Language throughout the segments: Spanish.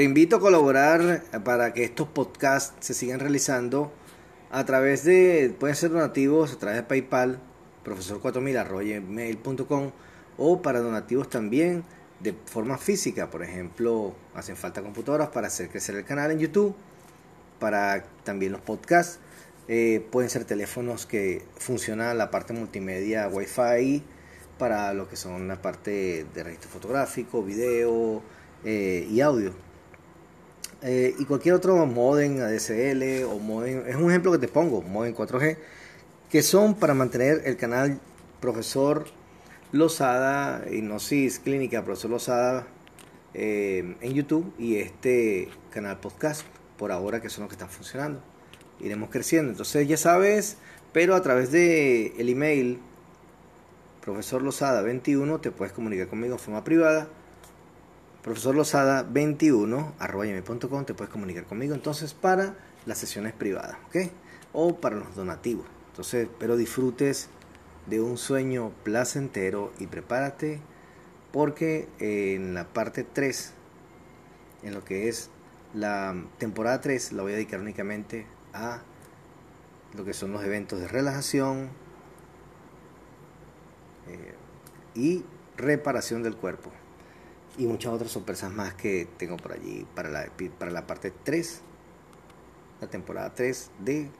Te invito a colaborar para que estos podcasts se sigan realizando a través de, pueden ser donativos a través de PayPal, profesor4000.com o para donativos también de forma física. Por ejemplo, hacen falta computadoras para hacer crecer el canal en YouTube, para también los podcasts. Eh, pueden ser teléfonos que funcionan la parte multimedia Wi-Fi para lo que son la parte de registro fotográfico, video eh, y audio. Eh, y cualquier otro modem ADSL o modem, es un ejemplo que te pongo, modem 4G, que son para mantener el canal Profesor Lozada, Hipnosis Clínica Profesor Lozada eh, en YouTube y este canal podcast por ahora que son los que están funcionando. Iremos creciendo. Entonces ya sabes, pero a través de el email profesor Lozada 21 te puedes comunicar conmigo de forma privada profesor Lozada 21 arroba te puedes comunicar conmigo entonces para las sesiones privadas, ¿ok? O para los donativos. Entonces, espero disfrutes de un sueño placentero y prepárate porque en la parte 3, en lo que es la temporada 3, la voy a dedicar únicamente a lo que son los eventos de relajación eh, y reparación del cuerpo y muchas otras sorpresas más que tengo por allí para la, para la parte 3, la temporada 3 de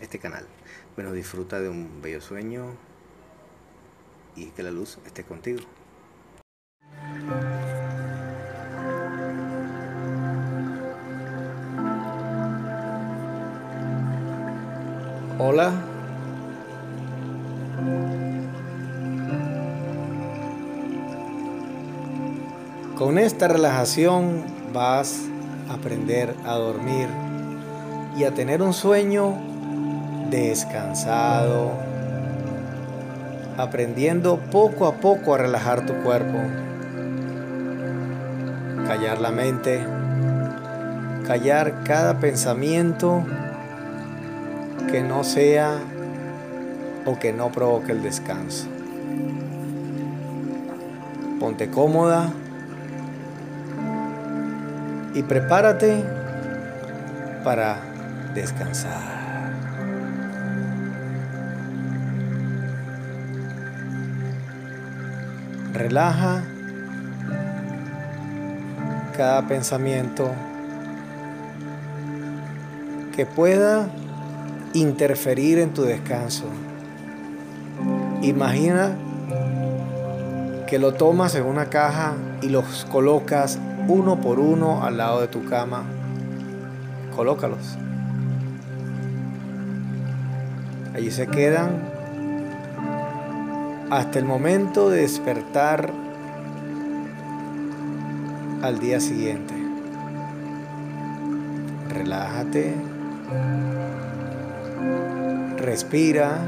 este canal. Bueno, disfruta de un bello sueño y que la luz esté contigo. Hola. Con esta relajación vas a aprender a dormir y a tener un sueño descansado, aprendiendo poco a poco a relajar tu cuerpo, callar la mente, callar cada pensamiento que no sea o que no provoque el descanso. Ponte cómoda y prepárate para descansar. Relaja cada pensamiento que pueda interferir en tu descanso. Imagina que lo tomas en una caja y los colocas uno por uno al lado de tu cama. Colócalos. Allí se quedan hasta el momento de despertar al día siguiente. Relájate. Respira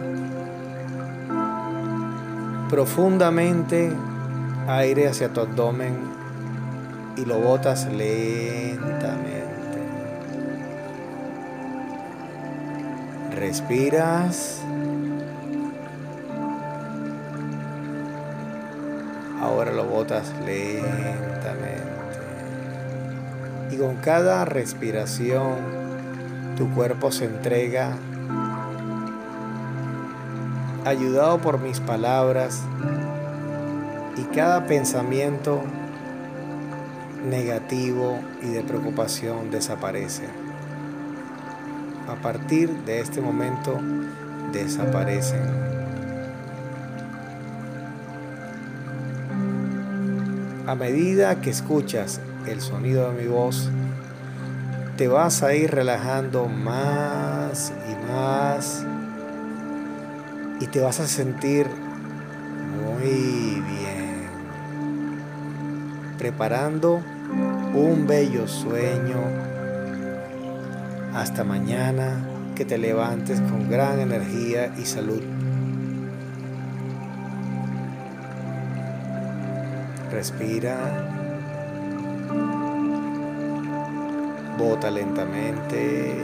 profundamente aire hacia tu abdomen y lo botas lentamente. Respiras. Ahora lo botas lentamente. Y con cada respiración tu cuerpo se entrega ayudado por mis palabras y cada pensamiento negativo y de preocupación desaparece. A partir de este momento desaparecen. A medida que escuchas el sonido de mi voz, te vas a ir relajando más y más y te vas a sentir muy bien, preparando un bello sueño. Hasta mañana, que te levantes con gran energía y salud. Respira. Bota lentamente.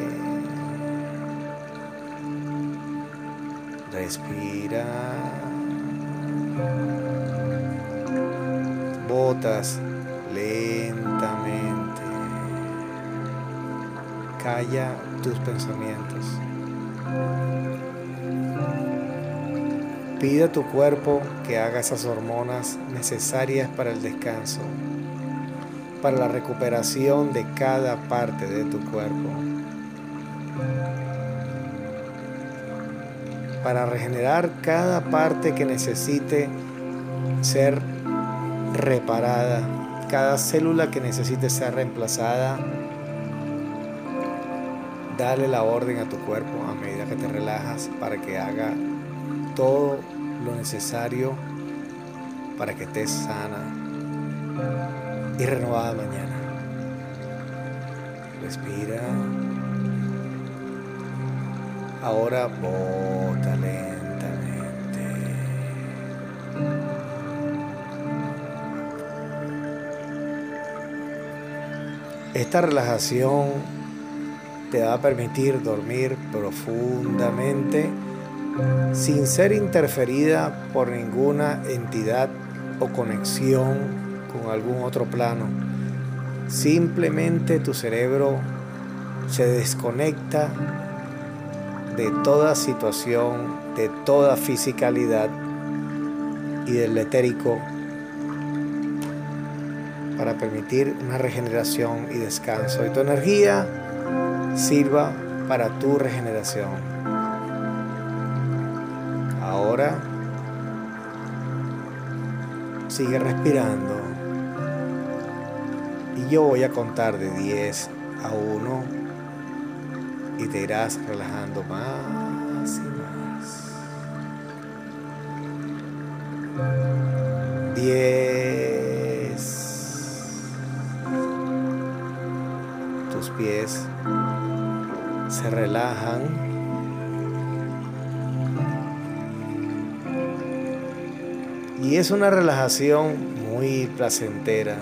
Respira. Botas lentamente. Calla tus pensamientos. Pide a tu cuerpo que haga esas hormonas necesarias para el descanso, para la recuperación de cada parte de tu cuerpo, para regenerar cada parte que necesite ser reparada, cada célula que necesite ser reemplazada. Dale la orden a tu cuerpo a medida que te relajas para que haga todo lo necesario para que estés sana y renovada mañana. Respira. Ahora bota lentamente. Esta relajación te va a permitir dormir profundamente sin ser interferida por ninguna entidad o conexión con algún otro plano. Simplemente tu cerebro se desconecta de toda situación, de toda fisicalidad y del etérico para permitir una regeneración y descanso. Y tu energía sirva para tu regeneración. Ahora sigue respirando. Y yo voy a contar de 10 a 1 y te irás relajando más y más. 10. Tus pies se relajan. Y es una relajación muy placentera.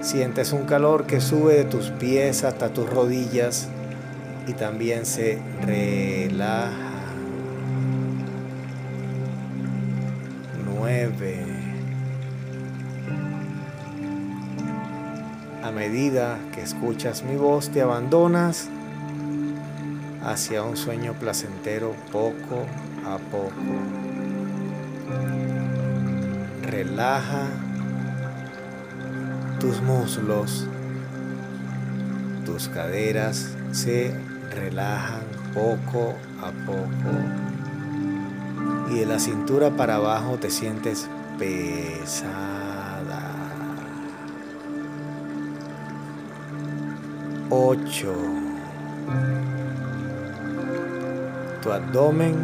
Sientes un calor que sube de tus pies hasta tus rodillas y también se relaja. Nueve. A medida que escuchas mi voz, te abandonas hacia un sueño placentero poco a poco. Relaja tus muslos, tus caderas se relajan poco a poco y de la cintura para abajo te sientes pesada. 8 tu abdomen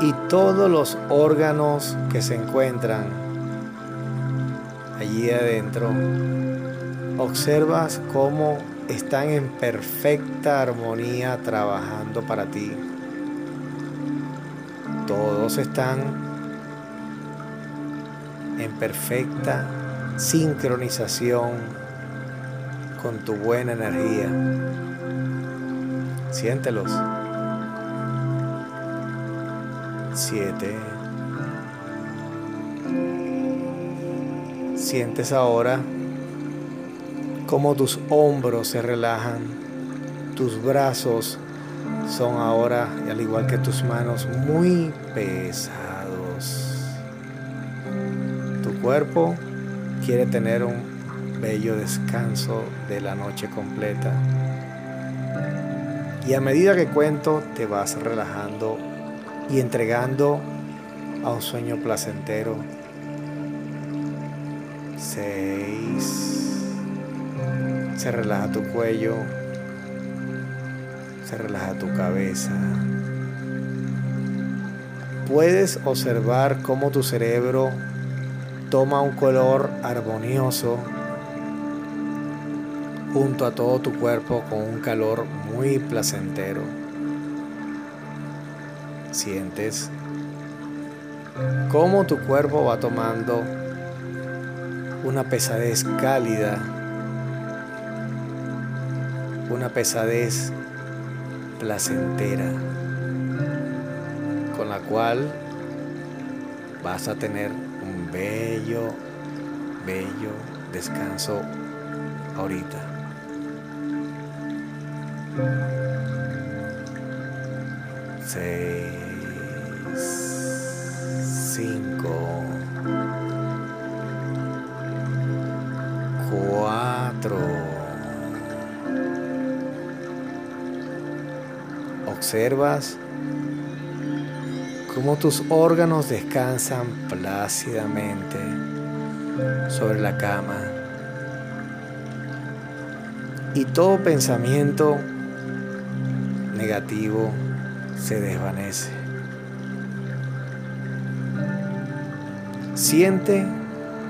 y todos los órganos que se encuentran allí adentro. Observas cómo están en perfecta armonía trabajando para ti. Todos están en perfecta sincronización con tu buena energía. Siéntelos. 7. Sientes ahora cómo tus hombros se relajan, tus brazos son ahora, al igual que tus manos, muy pesados. Tu cuerpo quiere tener un bello descanso de la noche completa. Y a medida que cuento, te vas relajando y entregando a un sueño placentero. Seis. Se relaja tu cuello. Se relaja tu cabeza. Puedes observar cómo tu cerebro toma un color armonioso junto a todo tu cuerpo con un calor muy placentero sientes cómo tu cuerpo va tomando una pesadez cálida, una pesadez placentera, con la cual vas a tener un bello, bello descanso ahorita. Seis, cinco, cuatro. Observas cómo tus órganos descansan plácidamente sobre la cama y todo pensamiento negativo se desvanece. Siente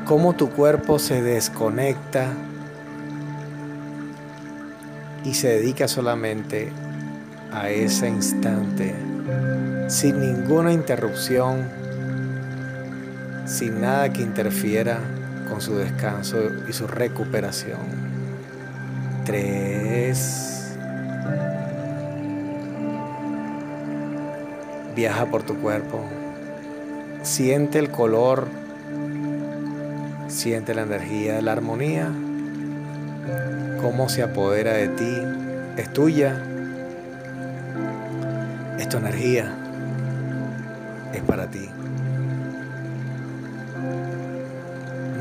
cómo tu cuerpo se desconecta y se dedica solamente a ese instante sin ninguna interrupción, sin nada que interfiera con su descanso y su recuperación. Tres. Viaja por tu cuerpo. Siente el color. Siente la energía, la armonía. Cómo se apodera de ti. Es tuya. Es tu energía es para ti.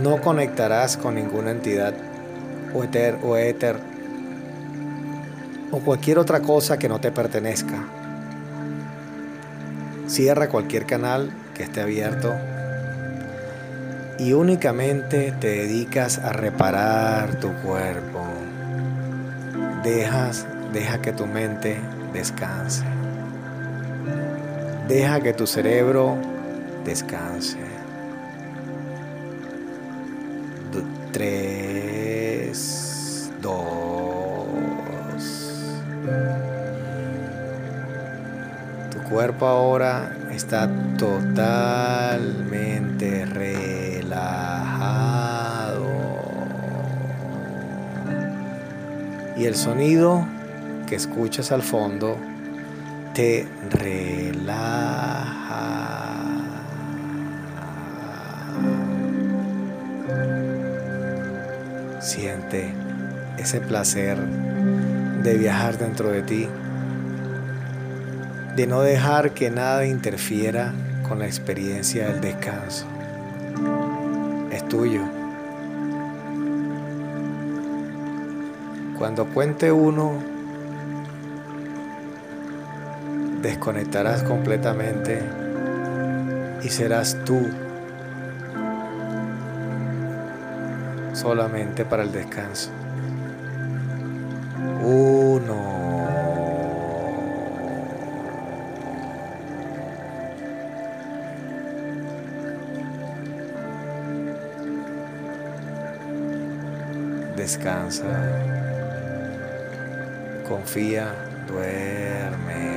No conectarás con ninguna entidad o éter o éter o cualquier otra cosa que no te pertenezca. Cierra cualquier canal que esté abierto y únicamente te dedicas a reparar tu cuerpo. Dejas, deja que tu mente descanse. Deja que tu cerebro descanse. tres, cuerpo ahora está totalmente relajado. Y el sonido que escuchas al fondo te relaja. Siente ese placer de viajar dentro de ti, de no dejar que nada interfiera con la experiencia del descanso. Es tuyo. Cuando cuente uno, desconectarás completamente y serás tú solamente para el descanso. Descansa. Confía. Duerme.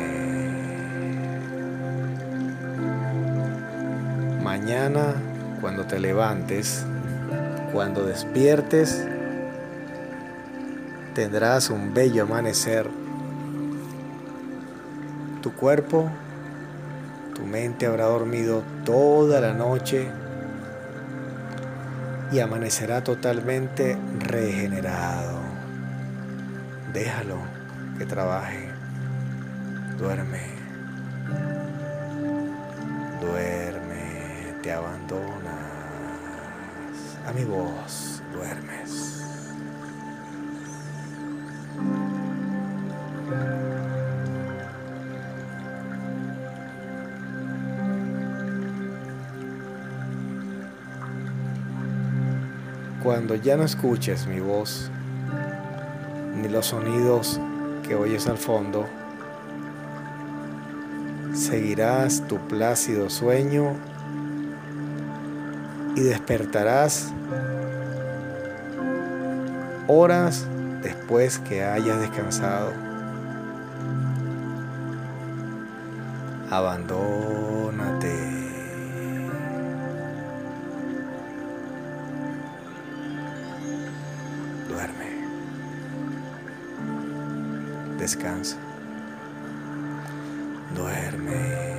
mañana, cuando te levantes, cuando despiertes, tendrás un bello amanecer. Tu cuerpo, tu mente habrá dormido toda la noche y amanecerá totalmente regenerado. Déjalo que trabaje. Duerme. Duerme te abandonas, a mi voz duermes. Cuando ya no escuches mi voz, ni los sonidos que oyes al fondo, seguirás tu plácido sueño y despertarás horas después que hayas descansado. Abandónate. Descansa. Duerme.